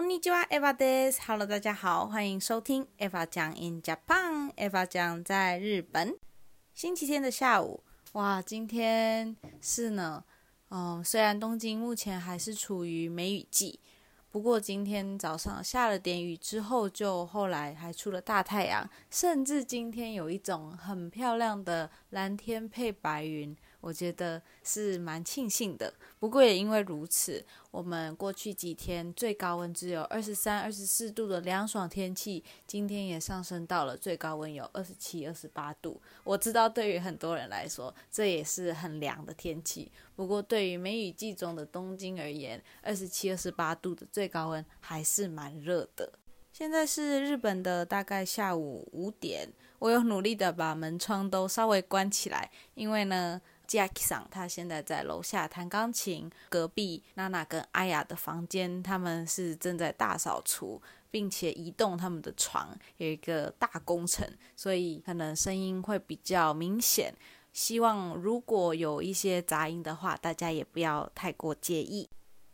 こんにちは、Eva です。Hello，大家好，欢迎收听 Eva 讲 in Japan。Eva 讲在日本。星期天的下午，哇，今天是呢，嗯，虽然东京目前还是处于梅雨季，不过今天早上下了点雨之后，就后来还出了大太阳，甚至今天有一种很漂亮的蓝天配白云。 我觉得是蛮庆幸的，不过也因为如此，我们过去几天最高温只有二十三、二十四度的凉爽天气，今天也上升到了最高温有二十七、二十八度。我知道对于很多人来说，这也是很凉的天气，不过对于梅雨季中的东京而言，二十七、二十八度的最高温还是蛮热的。现在是日本的大概下午五点，我有努力的把门窗都稍微关起来，因为呢。Jackson，他现在在楼下弹钢琴，隔壁娜娜跟阿雅的房间，他们是正在大扫除，并且移动他们的床，有一个大工程，所以可能声音会比较明显。希望如果有一些杂音的话，大家也不要太过介意。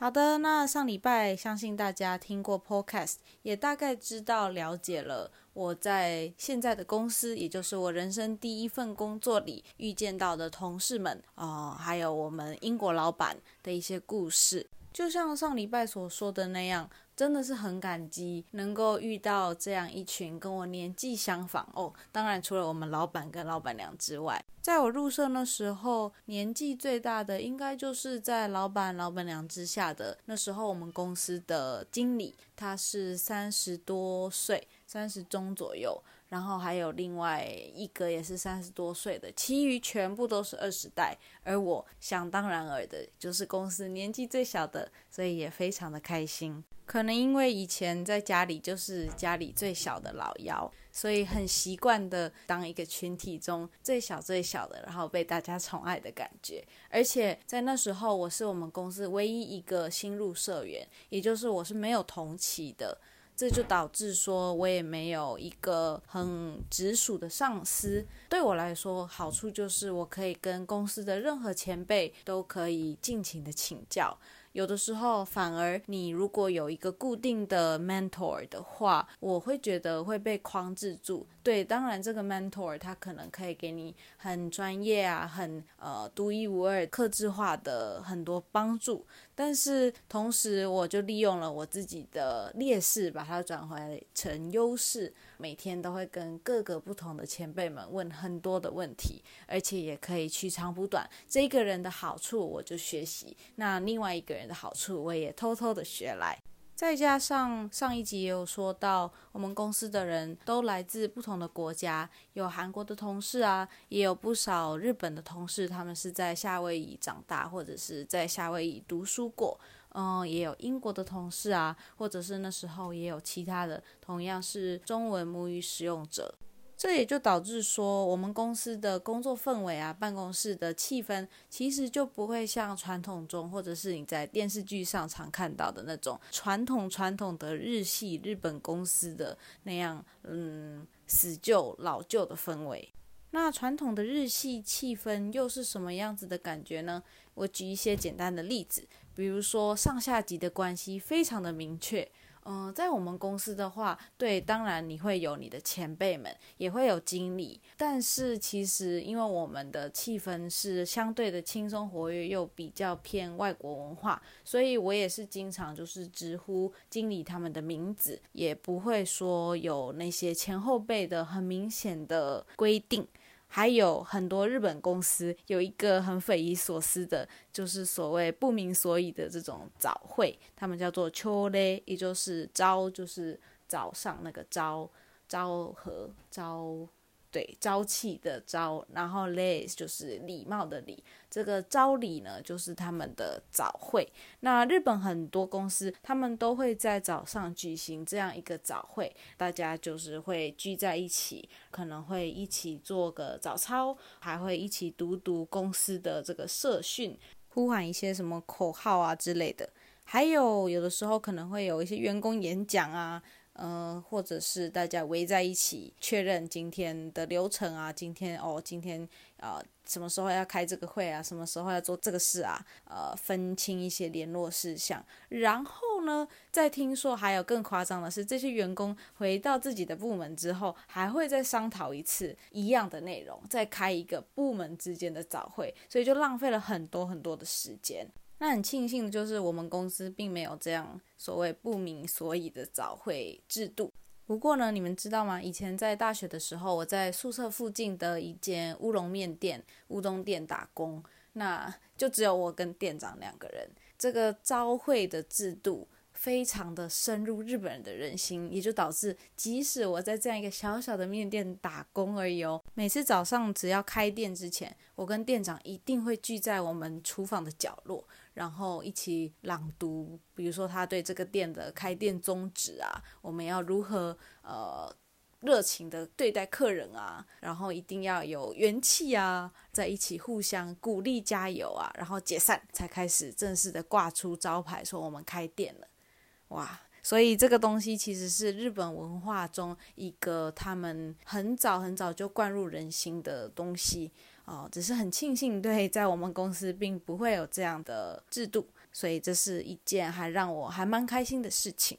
好的，那上礼拜相信大家听过 Podcast，也大概知道了解了我在现在的公司，也就是我人生第一份工作里遇见到的同事们啊，还有我们英国老板的一些故事。就像上礼拜所说的那样，真的是很感激能够遇到这样一群跟我年纪相仿哦。当然，除了我们老板跟老板娘之外，在我入社那时候，年纪最大的应该就是在老板老板娘之下的那时候，我们公司的经理，他是三十多岁，三十中左右。然后还有另外一个也是三十多岁的，其余全部都是二十代，而我想当然尔的就是公司年纪最小的，所以也非常的开心。可能因为以前在家里就是家里最小的老幺，所以很习惯的当一个群体中最小最小的，然后被大家宠爱的感觉。而且在那时候，我是我们公司唯一一个新入社员，也就是我是没有同期的。这就导致说，我也没有一个很直属的上司。对我来说，好处就是我可以跟公司的任何前辈都可以尽情的请教。有的时候，反而你如果有一个固定的 mentor 的话，我会觉得会被框制住。对，当然这个 mentor 他可能可以给你很专业啊、很呃独一无二、克制化的很多帮助，但是同时我就利用了我自己的劣势，把它转回来成优势。每天都会跟各个不同的前辈们问很多的问题，而且也可以取长补短。这个人的好处我就学习，那另外一个人的好处我也偷偷的学来。再加上上一集也有说到，我们公司的人都来自不同的国家，有韩国的同事啊，也有不少日本的同事，他们是在夏威夷长大或者是在夏威夷读书过。嗯，也有英国的同事啊，或者是那时候也有其他的，同样是中文母语使用者，这也就导致说，我们公司的工作氛围啊，办公室的气氛，其实就不会像传统中，或者是你在电视剧上常看到的那种传统传统的日系日本公司的那样，嗯，死旧老旧的氛围。那传统的日系气氛又是什么样子的感觉呢？我举一些简单的例子。比如说上下级的关系非常的明确，嗯，在我们公司的话，对，当然你会有你的前辈们，也会有经理，但是其实因为我们的气氛是相对的轻松活跃，又比较偏外国文化，所以我也是经常就是直呼经理他们的名字，也不会说有那些前后辈的很明显的规定。还有很多日本公司有一个很匪夷所思的，就是所谓不明所以的这种早会，他们叫做秋嘞，也就是朝，就是早上那个朝，朝和朝。对，朝气的朝，然后 lay 就是礼貌的礼，这个朝礼呢，就是他们的早会。那日本很多公司，他们都会在早上举行这样一个早会，大家就是会聚在一起，可能会一起做个早操，还会一起读读公司的这个社训，呼喊一些什么口号啊之类的。还有有的时候可能会有一些员工演讲啊。嗯，或者是大家围在一起确认今天的流程啊，今天哦，今天呃什么时候要开这个会啊，什么时候要做这个事啊，呃，分清一些联络事项，然后呢，再听说还有更夸张的是，这些员工回到自己的部门之后，还会再商讨一次一样的内容，再开一个部门之间的早会，所以就浪费了很多很多的时间。那很庆幸的就是，我们公司并没有这样所谓不明所以的早会制度。不过呢，你们知道吗？以前在大学的时候，我在宿舍附近的一间乌龙面店、乌冬店打工，那就只有我跟店长两个人。这个招会的制度非常的深入日本人的人心，也就导致即使我在这样一个小小的面店打工而已哦，每次早上只要开店之前，我跟店长一定会聚在我们厨房的角落。然后一起朗读，比如说他对这个店的开店宗旨啊，我们要如何呃热情的对待客人啊，然后一定要有元气啊，在一起互相鼓励加油啊，然后解散才开始正式的挂出招牌说我们开店了，哇！所以这个东西其实是日本文化中一个他们很早很早就灌入人心的东西。哦，只是很庆幸，对，在我们公司并不会有这样的制度，所以这是一件还让我还蛮开心的事情。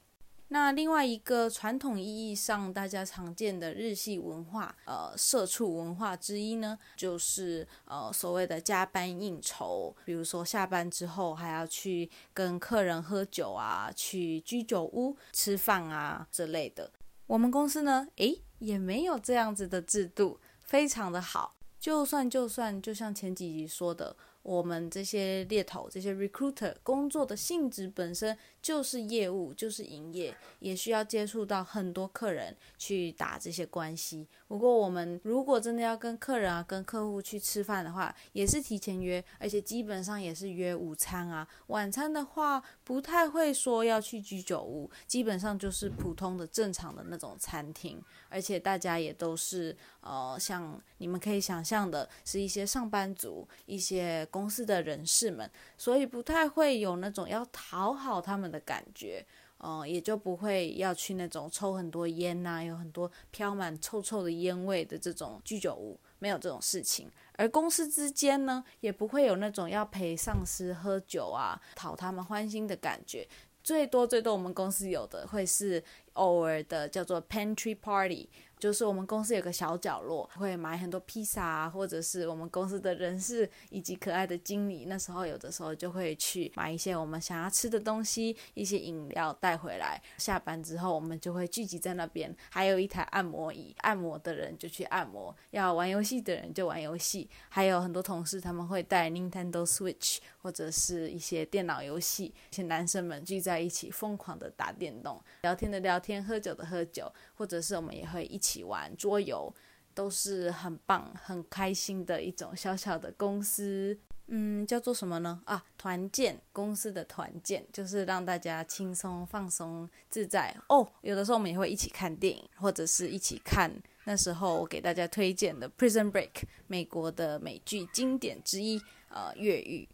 那另外一个传统意义上大家常见的日系文化，呃，社畜文化之一呢，就是呃所谓的加班应酬，比如说下班之后还要去跟客人喝酒啊，去居酒屋吃饭啊之类的。我们公司呢，诶，也没有这样子的制度，非常的好。就算就算，就像前几集说的。我们这些猎头、这些 recruiter 工作的性质本身就是业务，就是营业，也需要接触到很多客人去打这些关系。不过，我们如果真的要跟客人啊、跟客户去吃饭的话，也是提前约，而且基本上也是约午餐啊。晚餐的话，不太会说要去居酒屋，基本上就是普通的、正常的那种餐厅。而且大家也都是呃，像你们可以想象的，是一些上班族，一些。公司的人士们，所以不太会有那种要讨好他们的感觉，嗯，也就不会要去那种抽很多烟呐，有很多飘满臭臭的烟味的这种居酒屋，没有这种事情。而公司之间呢，也不会有那种要陪上司喝酒啊，讨他们欢心的感觉。最多最多，我们公司有的会是偶尔的叫做 pantry party。就是我们公司有个小角落，会买很多披萨啊，或者是我们公司的人事以及可爱的经理，那时候有的时候就会去买一些我们想要吃的东西，一些饮料带回来。下班之后，我们就会聚集在那边，还有一台按摩椅，按摩的人就去按摩，要玩游戏的人就玩游戏。还有很多同事他们会带 Nintendo Switch 或者是一些电脑游戏，一些男生们聚在一起疯狂的打电动，聊天的聊天，喝酒的喝酒，或者是我们也会一起。玩桌游都是很棒、很开心的一种小小的公司，嗯，叫做什么呢？啊，团建公司的团建就是让大家轻松、放松、自在哦。有的时候我们也会一起看电影，或者是一起看那时候我给大家推荐的《Prison Break》美国的美剧经典之一，呃，越狱。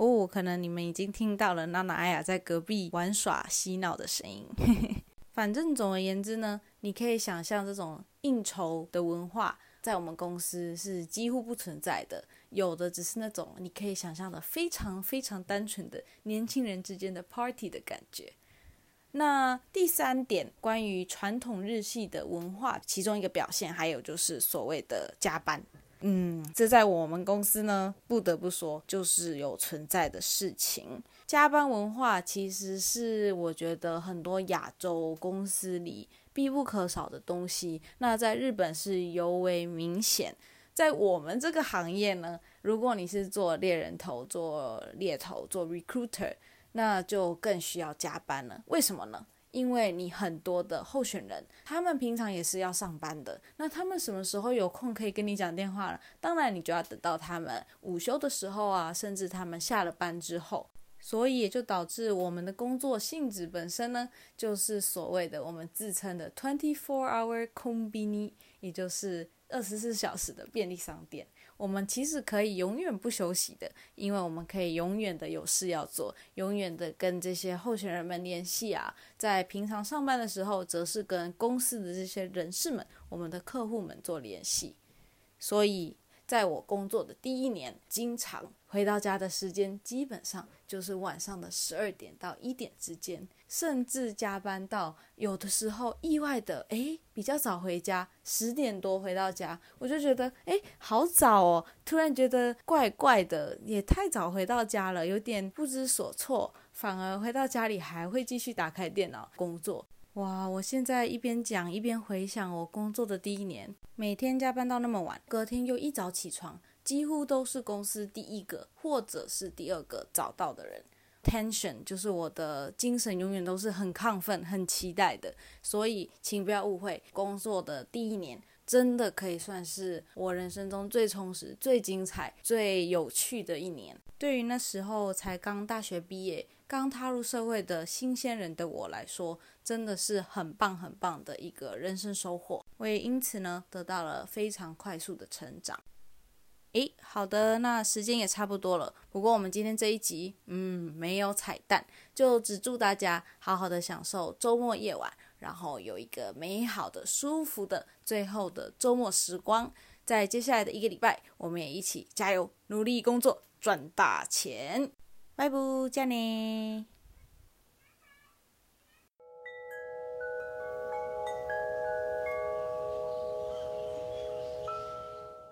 哦，可能你们已经听到了娜娜、艾雅在隔壁玩耍、嬉闹的声音。反正总而言之呢，你可以想象这种应酬的文化在我们公司是几乎不存在的，有的只是那种你可以想象的非常非常单纯的年轻人之间的 party 的感觉。那第三点，关于传统日系的文化，其中一个表现还有就是所谓的加班。嗯，这在我们公司呢，不得不说就是有存在的事情。加班文化其实是我觉得很多亚洲公司里必不可少的东西。那在日本是尤为明显。在我们这个行业呢，如果你是做猎人头、做猎头、做 recruiter，那就更需要加班了。为什么呢？因为你很多的候选人，他们平常也是要上班的，那他们什么时候有空可以跟你讲电话了？当然，你就要等到他们午休的时候啊，甚至他们下了班之后。所以也就导致我们的工作性质本身呢，就是所谓的我们自称的 twenty four hour combini，也就是二十四小时的便利商店。我们其实可以永远不休息的，因为我们可以永远的有事要做，永远的跟这些候选人们联系啊。在平常上班的时候，则是跟公司的这些人士们、我们的客户们做联系。所以在我工作的第一年，经常回到家的时间基本上就是晚上的十二点到一点之间，甚至加班到有的时候意外的诶比较早回家，十点多回到家，我就觉得诶好早哦，突然觉得怪怪的，也太早回到家了，有点不知所措，反而回到家里还会继续打开电脑工作。哇！我现在一边讲一边回想我工作的第一年，每天加班到那么晚，隔天又一早起床，几乎都是公司第一个或者是第二个找到的人。Tension 就是我的精神，永远都是很亢奋、很期待的。所以，请不要误会，工作的第一年真的可以算是我人生中最充实、最精彩、最有趣的一年。对于那时候才刚大学毕业。刚踏入社会的新鲜人的我来说，真的是很棒很棒的一个人生收获。我也因此呢，得到了非常快速的成长。诶，好的，那时间也差不多了。不过我们今天这一集，嗯，没有彩蛋，就只祝大家好好的享受周末夜晚，然后有一个美好的、舒服的最后的周末时光。在接下来的一个礼拜，我们也一起加油，努力工作，赚大钱。拜拜，加呢。